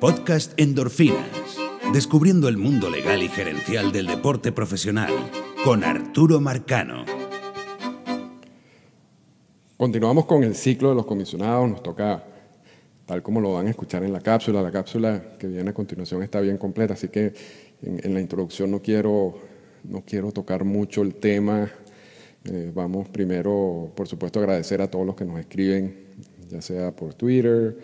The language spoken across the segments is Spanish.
Podcast Endorfinas. Descubriendo el mundo legal y gerencial del deporte profesional con Arturo Marcano. Continuamos con el ciclo de los comisionados. Nos toca, tal como lo van a escuchar en la cápsula, la cápsula que viene a continuación está bien completa, así que en, la introducción no quiero, no quiero tocar mucho el tema. Eh, vamos primero, por supuesto, agradecer a todos los que nos escriben, ya sea por Twitter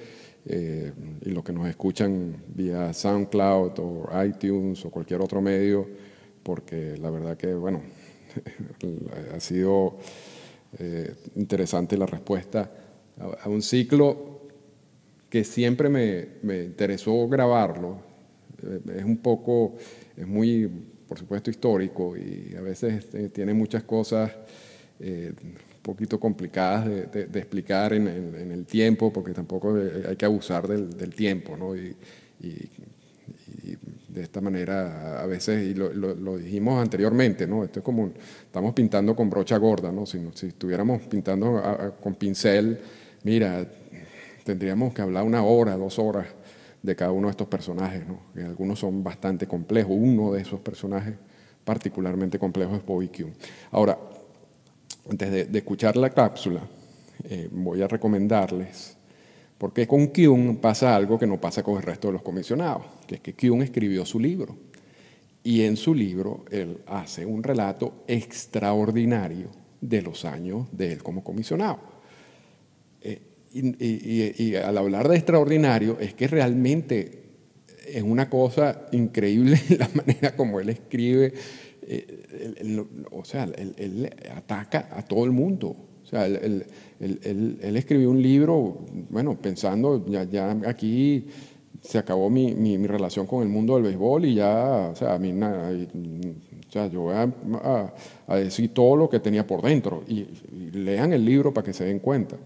eh, y los que nos escuchan vía SoundCloud o iTunes o cualquier otro medio, porque la verdad que, bueno, ha sido eh, interesante la respuesta a, un ciclo que siempre me, me interesó grabarlo. Eh, es un poco, es muy, por supuesto, histórico y a veces este, tiene muchas cosas eh, un poquito complicadas de, explicar en, el tiempo, porque tampoco hay que abusar del, tiempo, ¿no? Y, de esta manera a veces, y lo, lo, dijimos anteriormente, ¿no? Esto es como, estamos pintando con brocha gorda, ¿no? Si, si estuviéramos pintando con pincel, mira, tendríamos que hablar una hora, dos horas de cada uno de estos personajes, ¿no? Que algunos son bastante complejos, uno de esos personajes particularmente complejo es Bobby Q. Ahora, antes de, escuchar la cápsula, eh, voy a recomendarles porque con Kyung pasa algo que no pasa con el resto de los comisionados, que es que Kyung escribió su libro. Y en su libro él hace un relato extraordinario de los años de él como comisionado. Eh, y, al hablar de extraordinario es que realmente es una cosa increíble la manera como él escribe. Eh, o sea, él ataca a todo el mundo. O sea, él, escribió un libro, bueno, pensando, ya, ya aquí se acabó mi, mi, relación con el mundo del béisbol y ya, o sea, a mí, o sea yo voy a, a, decir todo lo que tenía por dentro y, lean el libro para que se den cuenta.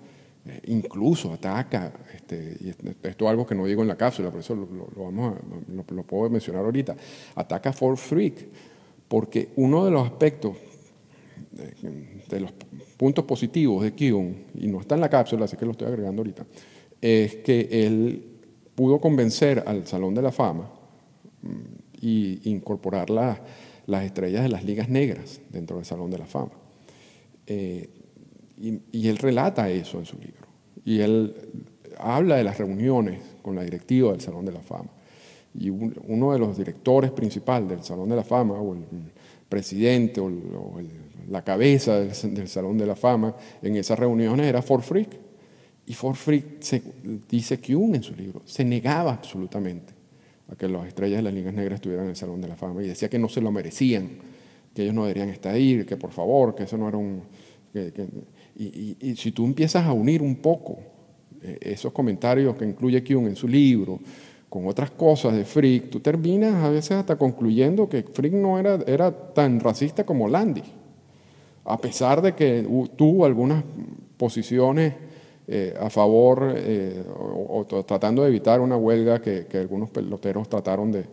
Eh, incluso ataca, este, y esto es algo que no digo en la cápsula, por eso lo, vamos a, lo, puedo mencionar ahorita, ataca For Freak, porque uno de los aspectos de los puntos positivos de Kion, y no está en la cápsula, así que lo estoy agregando ahorita, es que él pudo convencer al Salón de la Fama mm, y incorporar las estrellas de las ligas negras dentro del Salón de la Fama. Eh, y, él relata eso en su libro. Y él habla de las reuniones con la directiva del Salón de la Fama. Y uno de los directores principales del Salón de la Fama, o el presidente, o el la cabeza del, Salón de la Fama en esas reuniones era Ford Freak. Y Ford Freak se, dice que un en su libro se negaba absolutamente a que las estrellas de las ligas negras estuvieran en el Salón de la Fama y decía que no se lo merecían, que ellos no deberían estar ahí, que por favor, que eso no era un... y, si tú empiezas a unir un poco eh, esos comentarios que incluye Kuhn en su libro, con otras cosas de Frick, tú terminas a veces hasta concluyendo que Frick no era, era tan racista como Landy a pesar de que tuvo algunas posiciones eh, a favor eh, o, tratando de evitar una huelga que, algunos peloteros trataron de,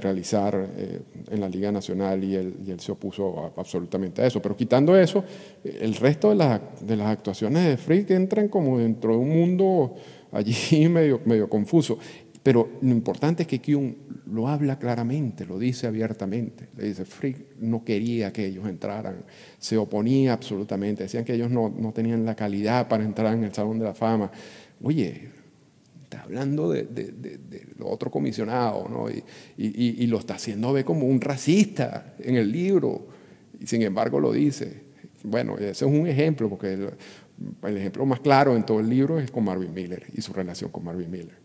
realizar eh, en la Liga Nacional y él, se opuso absolutamente a eso. Pero quitando eso, el resto de, de las actuaciones de Frick entran como dentro de un mundo allí medio, medio confuso. Pero lo importante es que Kyung lo habla claramente, lo dice abiertamente. Le dice, Frick no quería que ellos entraran, se oponía absolutamente, decían que ellos no, no tenían la calidad para entrar en el Salón de la Fama. Oye, está hablando de, de, otro comisionado, ¿no? Y, lo está haciendo ver como un racista en el libro, y sin embargo lo dice. Bueno, ese es un ejemplo, porque el ejemplo más claro en todo el libro es con Marvin Miller y su relación con Marvin Miller.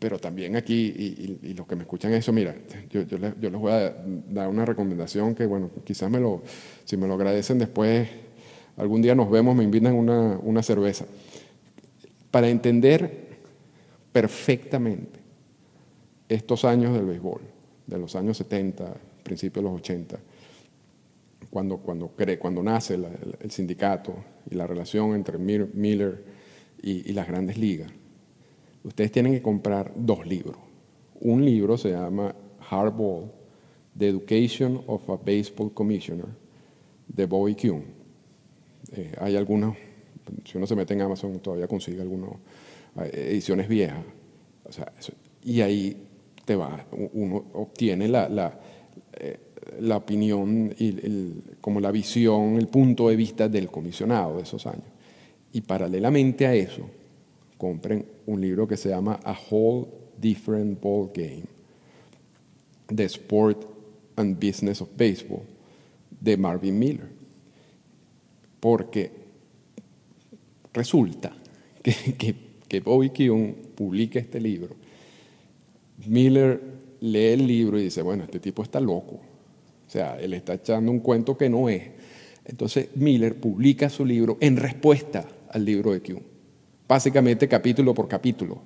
Pero también aquí, y, los que me escuchan eso, mira, yo, yo, les, voy a dar una recomendación que, bueno, quizás me lo, si me lo agradecen después, algún día nos vemos, me invitan una, una cerveza. Para entender perfectamente estos años del béisbol, de los años 70, principios de los 80, cuando, cuando, cree, cuando nace el, sindicato y la relación entre Miller y las grandes ligas, ustedes tienen que comprar dos libros. Un libro se llama Hardball, The Education of a Baseball Commissioner, de Bobby Kuhn. Eh, hay algunos, si uno se mete en Amazon, todavía consigue algunas eh, ediciones viejas. Y ahí te va, uno obtiene la, eh, la opinión, y como la visión, el punto de vista del comisionado de esos años. Y paralelamente a eso, compren un libro que se llama A Whole Different Ball Game, The Sport and Business of Baseball, de Marvin Miller. Porque resulta que, que, que Bobby Kuhn publica este libro. Miller lee el libro y dice, bueno, este tipo está loco. O sea, él está echando un cuento que no es. Entonces Miller publica su libro en respuesta al libro de Kuhn. Básicamente capítulo por capítulo,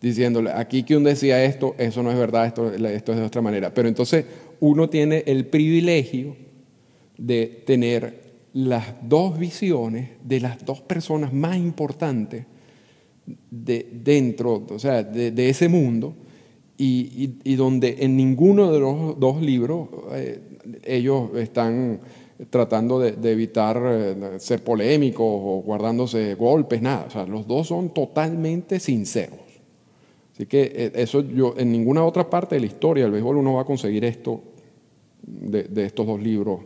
diciéndole, aquí Kuhn decía esto, eso no es verdad, esto, esto es de otra manera. Pero entonces uno tiene el privilegio de tener las dos visiones de las dos personas más importantes de, dentro, o sea, de, ese mundo, y, donde en ninguno de los dos libros eh, ellos están tratando de, evitar eh, ser polémicos o guardándose golpes, nada. O sea, los dos son totalmente sinceros. Así que eh, eso yo, en ninguna otra parte de la historia del béisbol uno va a conseguir esto de, estos dos libros,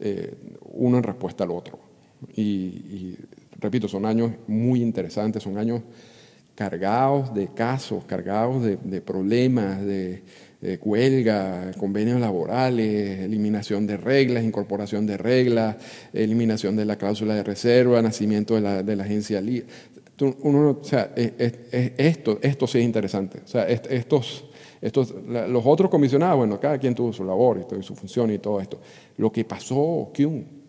eh, uno en respuesta al otro. Y, repito, son años muy interesantes, son años cargados de casos, cargados de problemas, de, eh, huelga, convenios laborales, eliminación de reglas, incorporación de reglas, eliminación de la cláusula de reserva, nacimiento de la, de la agencia Uno, o sea, esto, esto sí es interesante. O sea, estos, estos, los otros comisionados, bueno, cada quien tuvo su labor y su función y todo esto. Lo que pasó, Kuhn,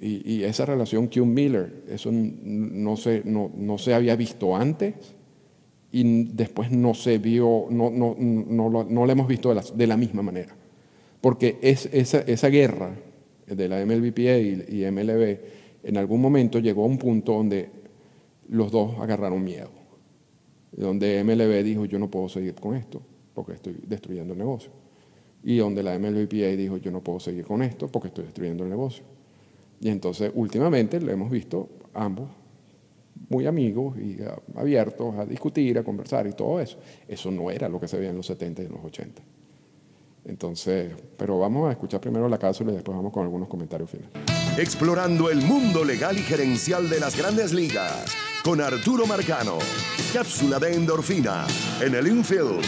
y, y esa relación Kuhn-Miller, eso no se, no, no se había visto antes y después no se vio, no, no, no, no la hemos visto de la, de la, misma manera. Porque es, esa, esa guerra de la MLBPA y, y, MLB en algún momento llegó a un punto donde los dos agarraron miedo. Donde MLB dijo, yo no puedo seguir con esto porque estoy destruyendo el negocio. Y donde la MLBPA dijo, yo no puedo seguir con esto porque estoy destruyendo el negocio. Y entonces últimamente lo hemos visto ambos muy amigos y abiertos a discutir, a conversar y todo eso. Eso no era lo que se veía en los 70 y en los 80. Entonces, pero vamos a escuchar primero la cápsula y después vamos con algunos comentarios finales. Explorando el mundo legal y gerencial de las grandes ligas con Arturo Marcano. Cápsula de endorfina en el infield.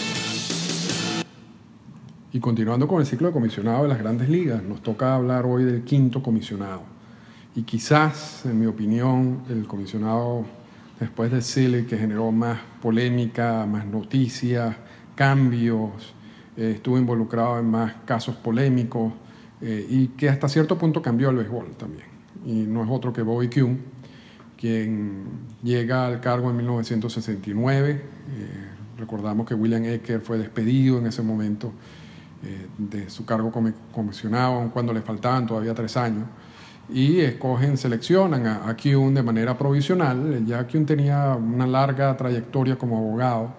Y continuando con el ciclo de comisionado de las grandes ligas, nos toca hablar hoy del quinto comisionado y quizás, en mi opinión, el comisionado después de Silly, que generó más polémica, más noticias, cambios, eh, estuvo involucrado en más casos polémicos eh, y que hasta cierto punto cambió el béisbol también. Y no es otro que Bobby Kuhn, quien llega al cargo en 1969. Eh, recordamos que William Ecker fue despedido en ese momento de su cargo como comisionado, cuando le faltaban todavía tres años y escogen, seleccionan a, Kuhn de manera provisional. Ya Kuhn tenía una larga trayectoria como abogado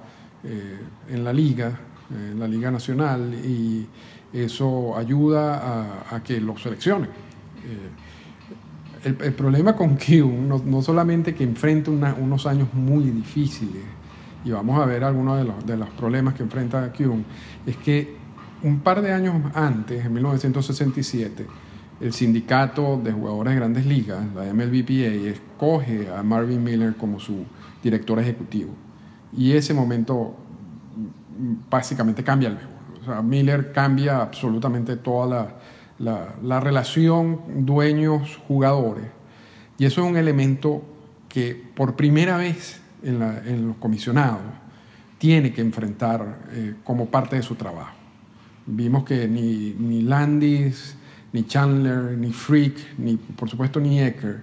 eh, en la liga, en la liga nacional, y eso ayuda a, que lo seleccionen. Eh, el, problema con Kuhn no, solamente que enfrenta unos años muy difíciles, y vamos a ver algunos de los, de los problemas que enfrenta Kuhn, es que un par de años antes, en 1967, el sindicato de jugadores de grandes ligas, la MLBPA, escoge a Marvin Miller como su director ejecutivo. Y ese momento mm, básicamente cambia el béisbol. O sea, Miller cambia absolutamente toda la, la, relación dueños-jugadores. Y eso es un elemento que por primera vez en, en los comisionados tiene que enfrentar eh, como parte de su trabajo. Vimos que ni, ni Landis, ni Chandler, ni Frick, ni por supuesto ni Ecker,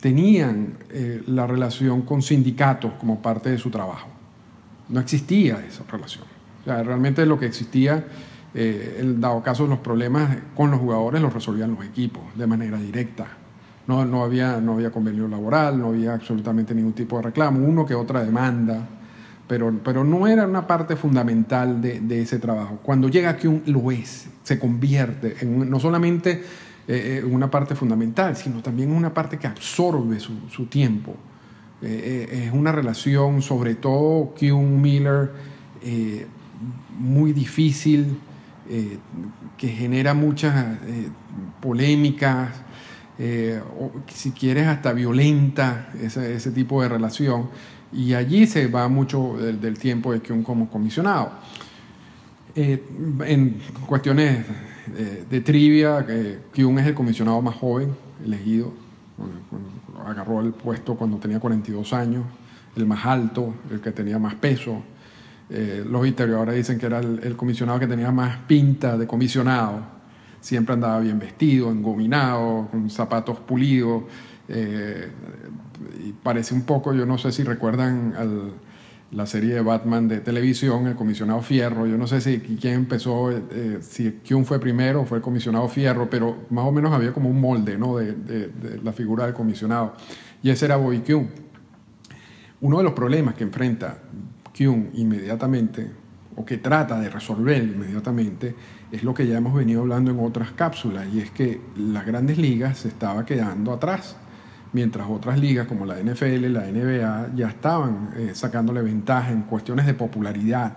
tenían eh, la relación con sindicatos como parte de su trabajo. No existía esa relación. O sea, realmente lo que existía, eh, dado caso los problemas con los jugadores, los resolvían los equipos de manera directa. No, no, había, no había convenio laboral, no había absolutamente ningún tipo de reclamo, uno que otra demanda pero, pero no era una parte fundamental de, ese trabajo. Cuando llega aquí un, lo es, se convierte en no solamente eh, una parte fundamental, sino también una parte que absorbe su, tiempo es una relación, sobre todo Kuhn Miller, muy difícil, que genera muchas polémicas, si quieres hasta violenta, ese, tipo de relación. Y allí se va mucho del, tiempo de Kuhn como comisionado. en cuestiones de, trivia, que Kuhn es el comisionado más joven elegido, agarró el puesto cuando tenía 42 años, el más alto, el que tenía más peso. Eh, los historiadores dicen que era el, comisionado que tenía más pinta de comisionado, siempre andaba bien vestido, engominado, con zapatos pulidos, eh, y parece un poco, yo no sé si recuerdan al la serie de Batman de televisión, el comisionado Fierro. Yo no sé si quién empezó, eh, si Kuhn fue primero o fue el comisionado Fierro, pero más o menos había como un molde ¿no? de, la figura del comisionado. Y ese era Bobby Kuhn. Uno de los problemas que enfrenta Kuhn inmediatamente, o que trata de resolver inmediatamente, es lo que ya hemos venido hablando en otras cápsulas, y es que las grandes ligas se estaba quedando atrás mientras otras ligas como la NFL, la NBA, ya estaban eh, sacándole ventaja en cuestiones de popularidad.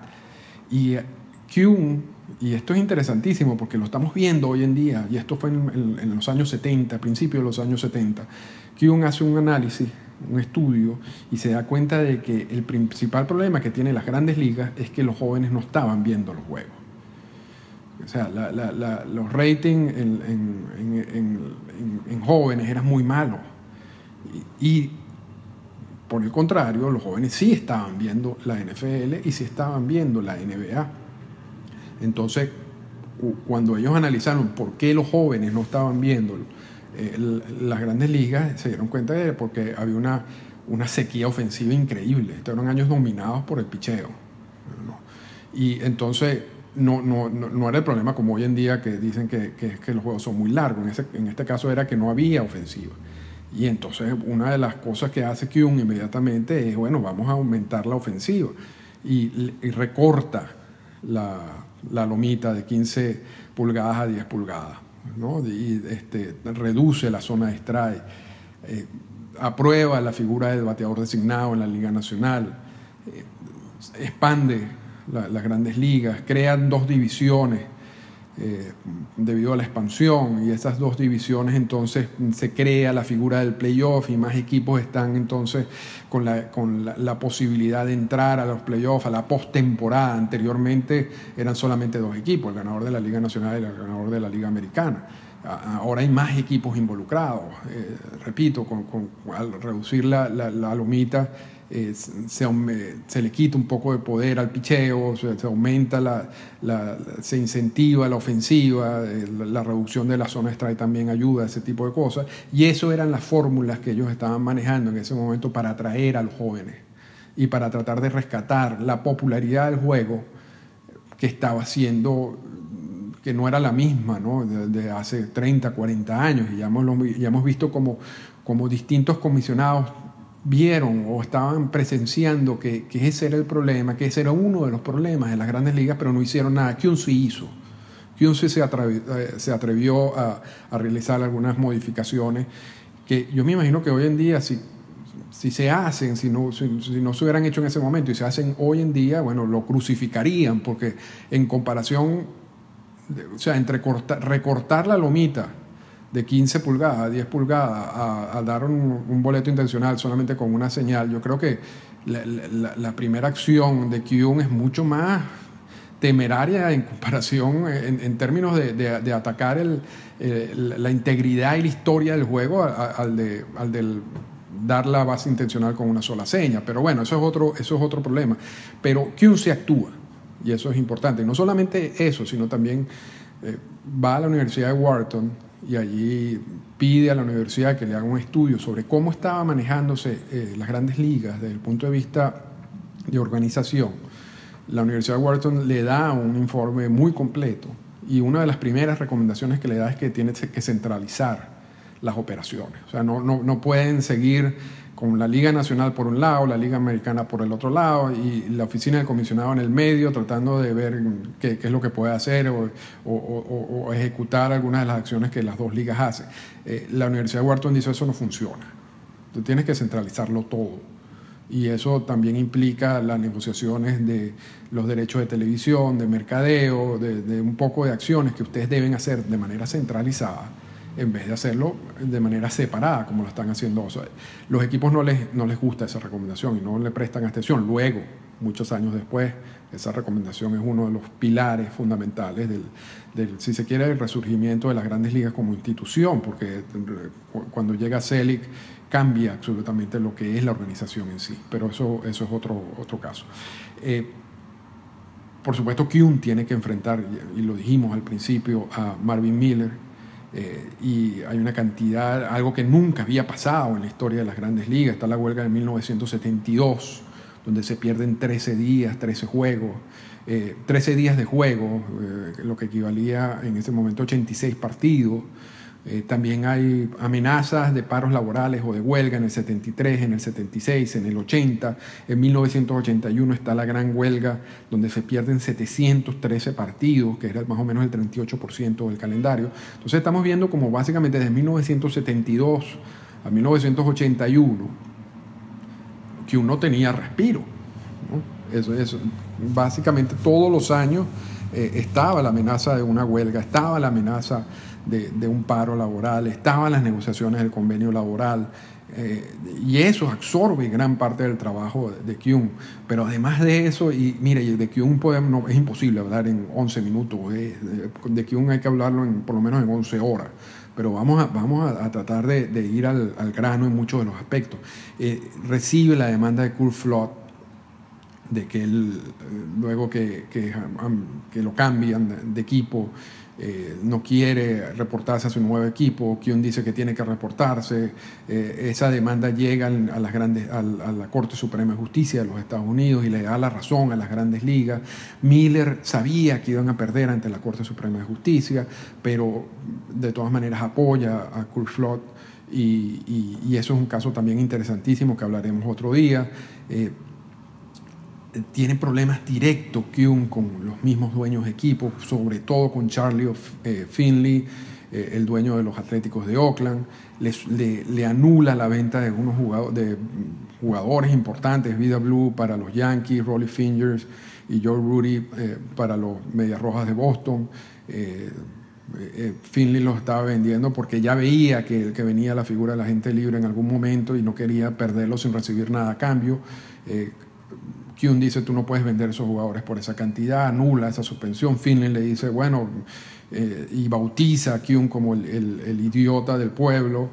Y Kuhn, y esto es interesantísimo porque lo estamos viendo hoy en día, y esto fue en, los años 70, principios de los años 70, Kuhn hace un análisis, un estudio, y se da cuenta de que el principal problema que tienen las grandes ligas es que los jóvenes no estaban viendo los juegos. O sea, los ratings en jóvenes eran muy malos y por el contrario, los jóvenes sí estaban viendo la NFL y sí estaban viendo la NBA. Entonces, cuando ellos analizaron por qué los jóvenes no estaban viendo eh, las grandes ligas, se dieron cuenta de porque había una, una sequía ofensiva increíble. Estos eran años dominados por el picheo. Y entonces no, no, no, era el problema como hoy en día que dicen que, que, que los juegos son muy largos. En, ese, en este caso era que no había ofensiva. Y entonces una de las cosas que hace Kuhn inmediatamente es, bueno, vamos a aumentar la ofensiva. Y, recorta la, la, lomita de 15 pulgadas a 10 pulgadas. ¿no? Y este, reduce la zona de strike. Eh, aprueba la figura del bateador designado en la Liga Nacional. Eh, expande las grandes ligas. Crean dos divisiones eh, debido a la expansión y esas dos divisiones entonces se crea la figura del playoff y más equipos están entonces con la, con la, posibilidad de entrar a los playoffs, a la postemporada. Anteriormente eran solamente dos equipos, el ganador de la Liga Nacional y el ganador de la Liga Americana. Ahora hay más equipos involucrados. Eh, repito, con, al reducir la, la lomita eh, se, le quita un poco de poder al picheo, se, aumenta la, se incentiva la ofensiva, eh, la, reducción de la zona strike también ayuda ese tipo de cosas. Y eso eran las fórmulas que ellos estaban manejando en ese momento para atraer a los jóvenes y para tratar de rescatar la popularidad del juego que estaba siendo que no era la misma ¿no? de, hace 30, 40 años. Y ya hemos, ya hemos visto como, como distintos comisionados vieron o estaban presenciando que, ese era el problema, que ese era uno de los problemas de las grandes ligas, pero no hicieron nada. Kyun sí hizo. Kyun sí se atrevió, eh, se atrevió a, realizar algunas modificaciones que yo me imagino que hoy en día, si, si se hacen, si no, si, no se hubieran hecho en ese momento y se hacen hoy en día, bueno, lo crucificarían, porque en comparación, o sea, entre recortar la lomita de 15 pulgadas, 10 pulgadas, a, dar un, boleto intencional solamente con una señal, yo creo que la, primera acción de Kuhn es mucho más temeraria en comparación, en, términos de, atacar el, la integridad y la historia del juego al, de, dar la base intencional con una sola seña. Pero bueno, eso es otro, eso es otro problema. Pero Kuhn se actúa, y eso es importante. no solamente eso, sino también eh, va a la Universidad de Wharton y allí pide a la universidad que le haga un estudio sobre cómo estaba manejándose eh, las grandes ligas desde el punto de vista de organización. La Universidad de Wharton le da un informe muy completo y una de las primeras recomendaciones que le da es que tiene que centralizar las operaciones. O sea, no, no, no pueden seguir con la Liga Nacional por un lado, la Liga Americana por el otro lado y la oficina del comisionado en el medio tratando de ver qué, es lo que puede hacer o, ejecutar algunas de las acciones que las dos ligas hacen. Eh, la Universidad de Wharton dice eso no funciona. Tú tienes que centralizarlo todo. Y eso también implica las negociaciones de los derechos de televisión, de mercadeo, de, un poco de acciones que ustedes deben hacer de manera centralizada en vez de hacerlo de manera separada, como lo están haciendo. los equipos no les, no les gusta esa recomendación y no le prestan atención. Luego, muchos años después, esa recomendación es uno de los pilares fundamentales del, si se quiere, el resurgimiento de las grandes ligas como institución, porque cuando llega Celic cambia absolutamente lo que es la organización en sí, pero eso, eso es otro, otro caso. Eh, por supuesto, Kuhn tiene que enfrentar, y lo dijimos al principio, a Marvin Miller, eh, y hay una cantidad, algo que nunca había pasado en la historia de las grandes ligas, está la huelga de 1972 donde se pierden 13 días, 13 juegos, 13 eh, días de juego, eh, lo que equivalía en ese momento a 86 partidos. Eh, también hay amenazas de paros laborales o de huelga en el 73, en el 76, en el 80. En 1981 está la gran huelga donde se pierden 713 partidos, que era más o menos el 38% del calendario. Entonces estamos viendo como básicamente desde 1972 a 1981 que uno tenía respiro. Eso, básicamente todos los años eh, estaba la amenaza de una huelga, estaba la amenaza de, un paro laboral, estaban las negociaciones del convenio laboral. Eh, y eso absorbe gran parte del trabajo de, Kuhn. Pero además de eso, y mire, de Kuhn podemos, es imposible hablar en 11 minutos, eh, de Kuhn hay que hablarlo en, por lo menos en 11 horas pero vamos a, vamos a, tratar de, ir al, grano en muchos de los aspectos. Eh, recibe la demanda de Flood de que luego que, que, que lo cambian de equipo, eh, no quiere reportarse a su nuevo equipo, quien dice que tiene que reportarse, eh, esa demanda llega a, las grandes, a, la Corte Suprema de Justicia de los Estados Unidos y le da la razón a las grandes ligas. Miller sabía que iban a perder ante la Corte Suprema de Justicia, pero de todas maneras apoya a Kurt Flood y, eso es un caso también interesantísimo que hablaremos otro día. Eh, tiene problemas directos con los mismos dueños de equipos, sobre todo con Charlie eh, Finley, eh, el dueño de los Atléticos de Oakland. le, anula la venta de unos jugadores, de jugadores importantes, Vida Blue para los Yankees, Rolly Fingers y Joe Rudy eh, para los Medias Rojas de Boston. Finley los estaba vendiendo porque ya veía que, que venía la figura de la gente libre en algún momento y no quería perderlo sin recibir nada a cambio. Kuhn dice, tú no puedes vender esos jugadores por esa cantidad, anula esa suspensión. Finley le dice, bueno, eh, y bautiza a Kuhn como el, idiota del pueblo,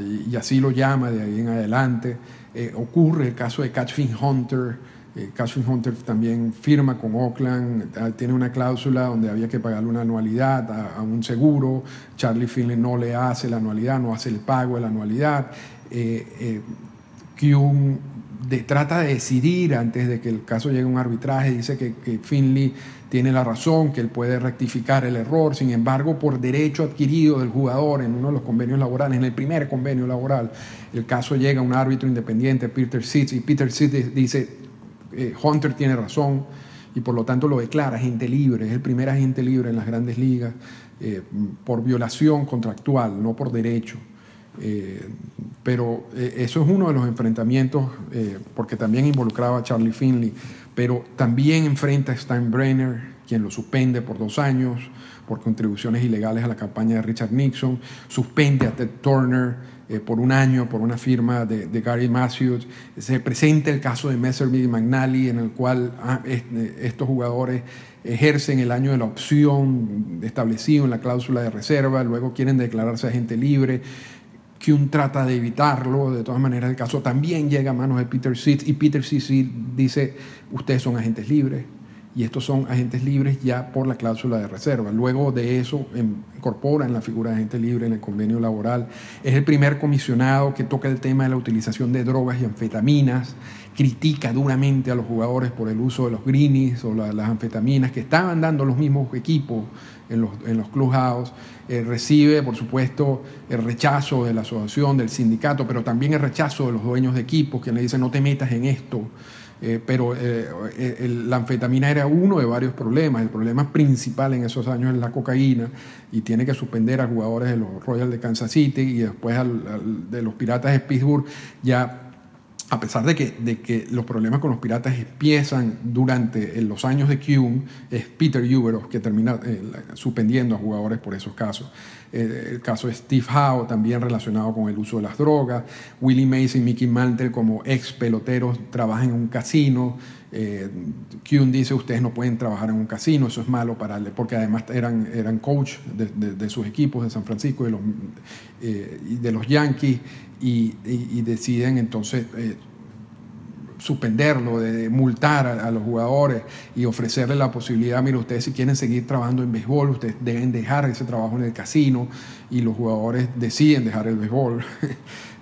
y, así lo llama de ahí en adelante. Eh, ocurre el caso de Catching Hunter. Eh, Hunter también firma con Oakland, ah, tiene una cláusula donde había que pagarle una anualidad a, un seguro. Charlie Finley no le hace la anualidad, no hace el pago de la anualidad. Eh, Kuhn trata de decidir antes de que el caso llegue a un arbitraje, dice que, Finley tiene la razón, que él puede rectificar el error, sin embargo, por derecho adquirido del jugador en uno de los convenios laborales, en el primer convenio laboral, el caso llega a un árbitro independiente, Peter Sitz, y Peter Sitz dice, eh, Hunter tiene razón, y por lo tanto lo declara agente libre, es el primer agente libre en las grandes ligas, eh, por violación contractual, no por derecho. Eh, pero eh, eso es uno de los enfrentamientos, eh, porque también involucraba a Charlie Finley, pero también enfrenta a Steinbrenner, quien lo suspende por dos años por contribuciones ilegales a la campaña de Richard Nixon, suspende a Ted Turner por un año por una firma de, Gary Matthews, se presenta el caso de Messerville y McNally, en el cual ah, estos jugadores ejercen el año de la opción establecido en la cláusula de reserva, luego quieren declararse agente libre, Kuhn trata de evitarlo, de todas maneras y estos son agentes libres ya por la cláusula de reserva. Luego de eso incorpora en la figura de agente libre en el convenio laboral. Es el primer comisionado que toca el tema de la utilización de drogas y anfetaminas, critica duramente a los jugadores por el uso de los greenies o las anfetaminas que estaban dando los mismos equipos en los, en los clubhouse, eh, recibe, por supuesto, el rechazo de la asociación, del sindicato, pero también el rechazo de los dueños de equipos, que le dicen no te metas en esto. Eh, pero eh, la anfetamina era uno de varios problemas. El problema principal en esos años es la cocaína y tiene que suspender a jugadores de los Royals de Kansas City y después de los Piratas de Pittsburgh ya a pesar de que, de que los problemas con los piratas empiezan durante los años de Kuhn, es Peter Uberoff que termina eh, suspendiendo a jugadores por esos casos. Eh, el caso de Steve Howe, también relacionado con el uso de las drogas. Willie Mays y Mickey Mantle, como ex peloteros, trabajan en un casino. Eh, Kuhn dice, ustedes no pueden trabajar en un casino, eso es malo para porque además eran, eran coach de, sus equipos de San Francisco y de los, eh, de Yankees y, deciden entonces eh, suspenderlo, de multar a, los jugadores y ofrecerle la posibilidad, mire, ustedes si quieren seguir trabajando en béisbol, ustedes deben dejar ese trabajo en el casino y los jugadores deciden dejar el béisbol.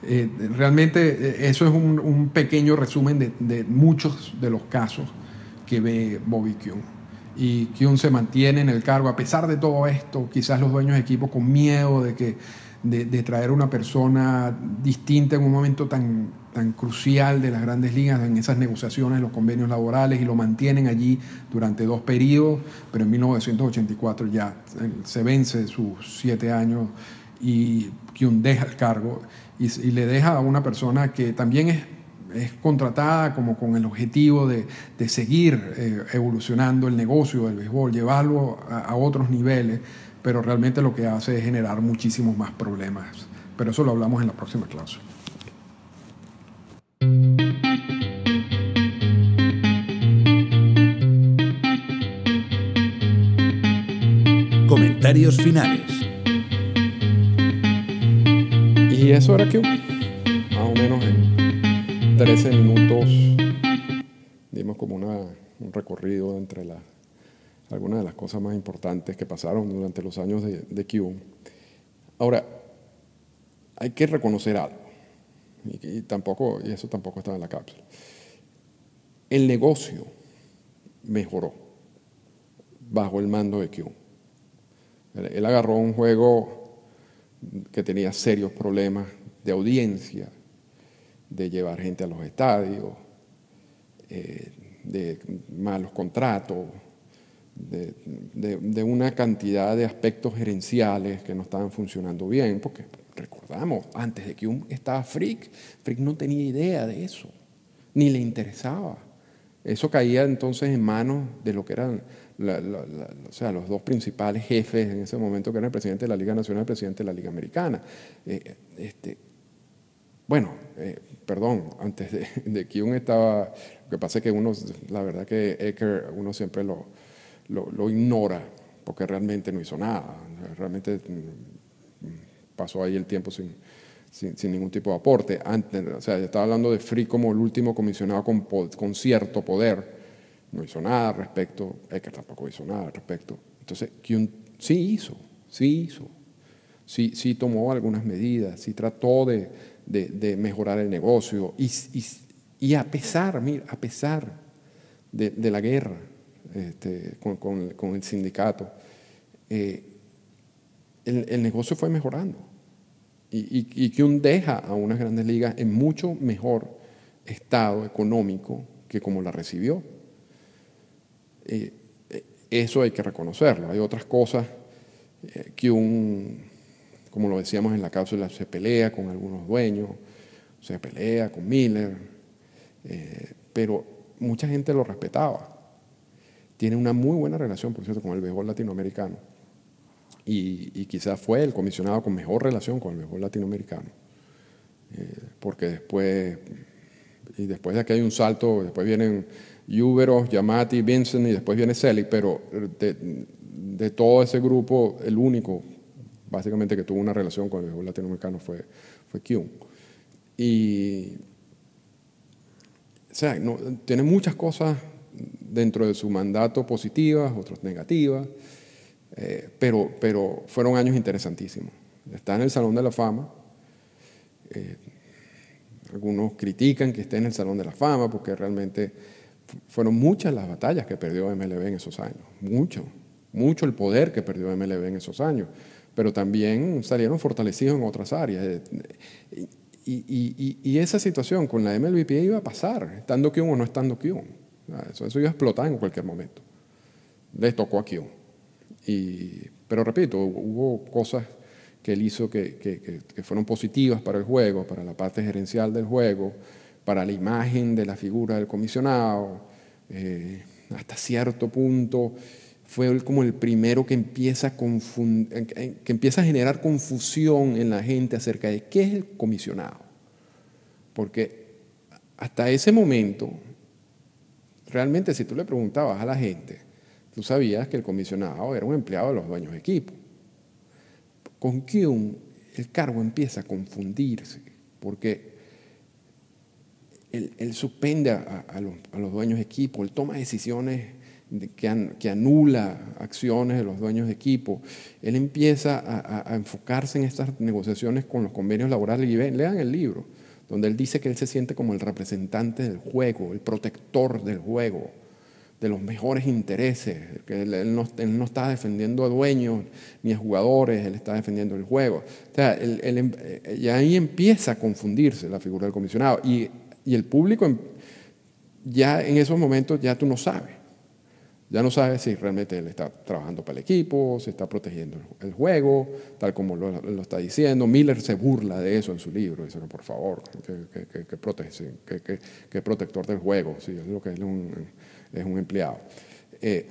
Eh, realmente eh, eso es un, pequeño resumen de, de, muchos de los casos que ve Bobby Kuhn. Y Kuhn se mantiene en el cargo a pesar de todo esto, quizás los dueños de equipo con miedo de que de, traer una persona distinta en un momento tan, tan crucial de las grandes ligas en esas negociaciones, los convenios laborales, y lo mantienen allí durante dos periodos, pero en 1984 ya se vence sus siete años y quien deja el cargo y, le deja a una persona que también es, es contratada como con el objetivo de, de seguir eh, evolucionando el negocio del béisbol, llevarlo a otros niveles pero realmente lo que hace es generar muchísimos más problemas. Pero eso lo hablamos en la próxima clase. Comentarios finales. Y eso era que más o menos en 13 minutos dimos como una, un recorrido entre las algunas de las cosas más importantes que pasaron durante los años de, de Ahora, hay que reconocer algo, y, tampoco, y eso tampoco estaba en la cápsula. El negocio mejoró bajo el mando de Q. Él, agarró un juego que tenía serios problemas de audiencia, de llevar gente a los estadios, eh, de malos contratos, de, una cantidad de aspectos gerenciales que no estaban funcionando bien, porque recordamos, antes de que un estaba Frick, Frick no tenía idea de eso, ni le interesaba. Eso caía entonces en manos de lo que eran o sea, los dos principales jefes en ese momento, que eran el presidente de la Liga Nacional y el presidente de la Liga Americana. Eh, este, bueno, eh, perdón, antes de, de que estaba, lo que pasa es que uno, la verdad que Ecker, uno siempre lo, lo, ignora porque realmente no hizo nada, realmente mm, pasó ahí el tiempo sin, sin, ningún tipo de aporte. Antes, o sea, estaba hablando de Free como el último comisionado con, con cierto poder, no hizo nada al respecto, Ecker tampoco hizo nada al respecto. Entonces, sí hizo, sí hizo, sí, sí tomó algunas medidas, sí trató de, de, mejorar el negocio. Y, y, y, a pesar, mira, a pesar de, de la guerra, este, con, el sindicato, eh, el, negocio fue mejorando. Y, que un deja a unas grandes ligas en mucho mejor estado económico que como la recibió. Eh, eh, eso hay que reconocerlo. Hay otras cosas que un, como lo decíamos en la cápsula, se pelea con algunos dueños, se pelea con Miller, pero mucha gente lo respetaba tiene una muy buena relación, por cierto, con el béisbol latinoamericano. Y, quizás fue el comisionado con mejor relación con el béisbol latinoamericano. Eh, porque después, y después de que hay un salto, después vienen Uberos, Yamati, Vincent y después viene Selig, pero de, todo ese grupo, el único básicamente que tuvo una relación con el béisbol latinoamericano fue, fue Y, o sea, tiene muchas cosas dentro de su mandato positivas, otras negativas, eh, pero, pero fueron años interesantísimos. Está en el Salón de la Fama. Eh, algunos critican que esté en el Salón de la Fama porque realmente fueron muchas las batallas que perdió MLB en esos años, mucho, mucho el poder que perdió MLB en esos años, pero también salieron fortalecidos en otras áreas. Y, esa situación con la MLBPA iba a pasar, estando Kion o no estando Kion. Ah, eso, eso iba a explotar en cualquier momento. Les tocó aquí. Y, pero repito, hubo cosas que él hizo que, que, fueron positivas para el juego, para la parte gerencial del juego, para la imagen de la figura del comisionado. Eh, hasta cierto punto fue como el primero que empieza, a que empieza a generar confusión en la gente acerca de qué es el comisionado. Porque hasta ese momento, realmente si tú le preguntabas a la gente, tú sabías que el comisionado era un empleado de los dueños de equipo. Con Kuhn el cargo empieza a confundirse, porque él, suspende a, los, dueños de equipo, él toma decisiones que, anula acciones de los dueños de equipo, él empieza a, enfocarse en estas negociaciones con los convenios laborales y lean el libro, donde él dice que él se siente como el representante del juego, el protector del juego de los mejores intereses, que él, no, está defendiendo a dueños ni a jugadores, él está defendiendo el juego. O sea, em, eh, y ahí empieza a confundirse la figura del comisionado y, y el público em, ya en esos momentos ya tú no sabes. Ya no sabes si realmente él está trabajando para el equipo, se está protegiendo el juego, tal como lo, está diciendo. Miller se burla de eso en su libro, dice, por favor, que, que, que, que, protector del juego, sí, es lo que es un, es un empleado. Eh,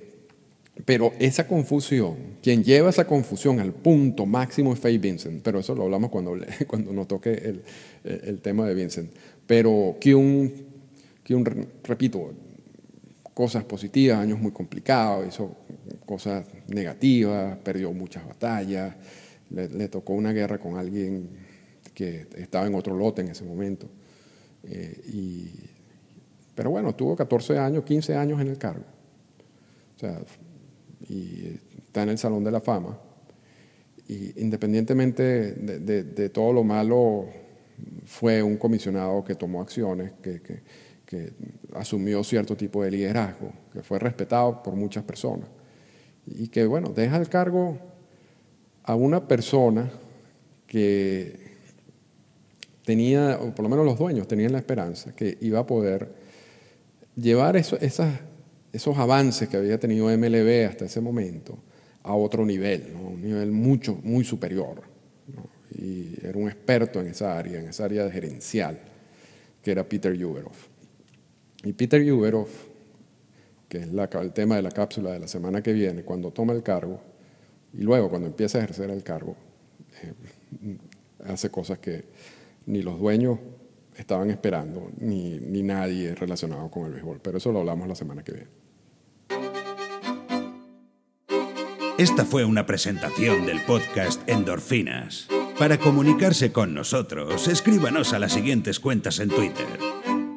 pero esa confusión, quien lleva esa confusión al punto máximo es Faye Vincent, pero eso lo hablamos cuando, cuando nos toque el, el tema de Vincent. Pero que un, repito, cosas positivas, años muy complicados, hizo cosas negativas, perdió muchas batallas, le, tocó una guerra con alguien que estaba en otro lote en ese momento. Eh, y pero bueno, tuvo 14 años, 15 años en el cargo. O sea, y está en el Salón de la Fama. Y independientemente de, todo lo malo, fue un comisionado que tomó acciones, que, asumió cierto tipo de liderazgo, que fue respetado por muchas personas. Y que, bueno, deja el cargo a una persona que tenía, o por lo menos los dueños tenían la esperanza, que iba a poder llevar esos avances que había tenido MLB hasta ese momento a otro nivel, un nivel mucho, muy superior. Y era un experto en esa área, en esa área gerencial, que era Peter Uberoff. Y Peter Uberoff, que es el tema de la cápsula de la semana que viene, cuando toma el cargo, y luego cuando empieza a ejercer el cargo, eh, hace cosas que ni los dueños estaban esperando, ni, ni nadie relacionado con el béisbol. Pero eso lo hablamos la semana que viene. Esta fue una presentación del podcast Endorfinas. Para comunicarse con nosotros, escríbanos a las siguientes cuentas en Twitter.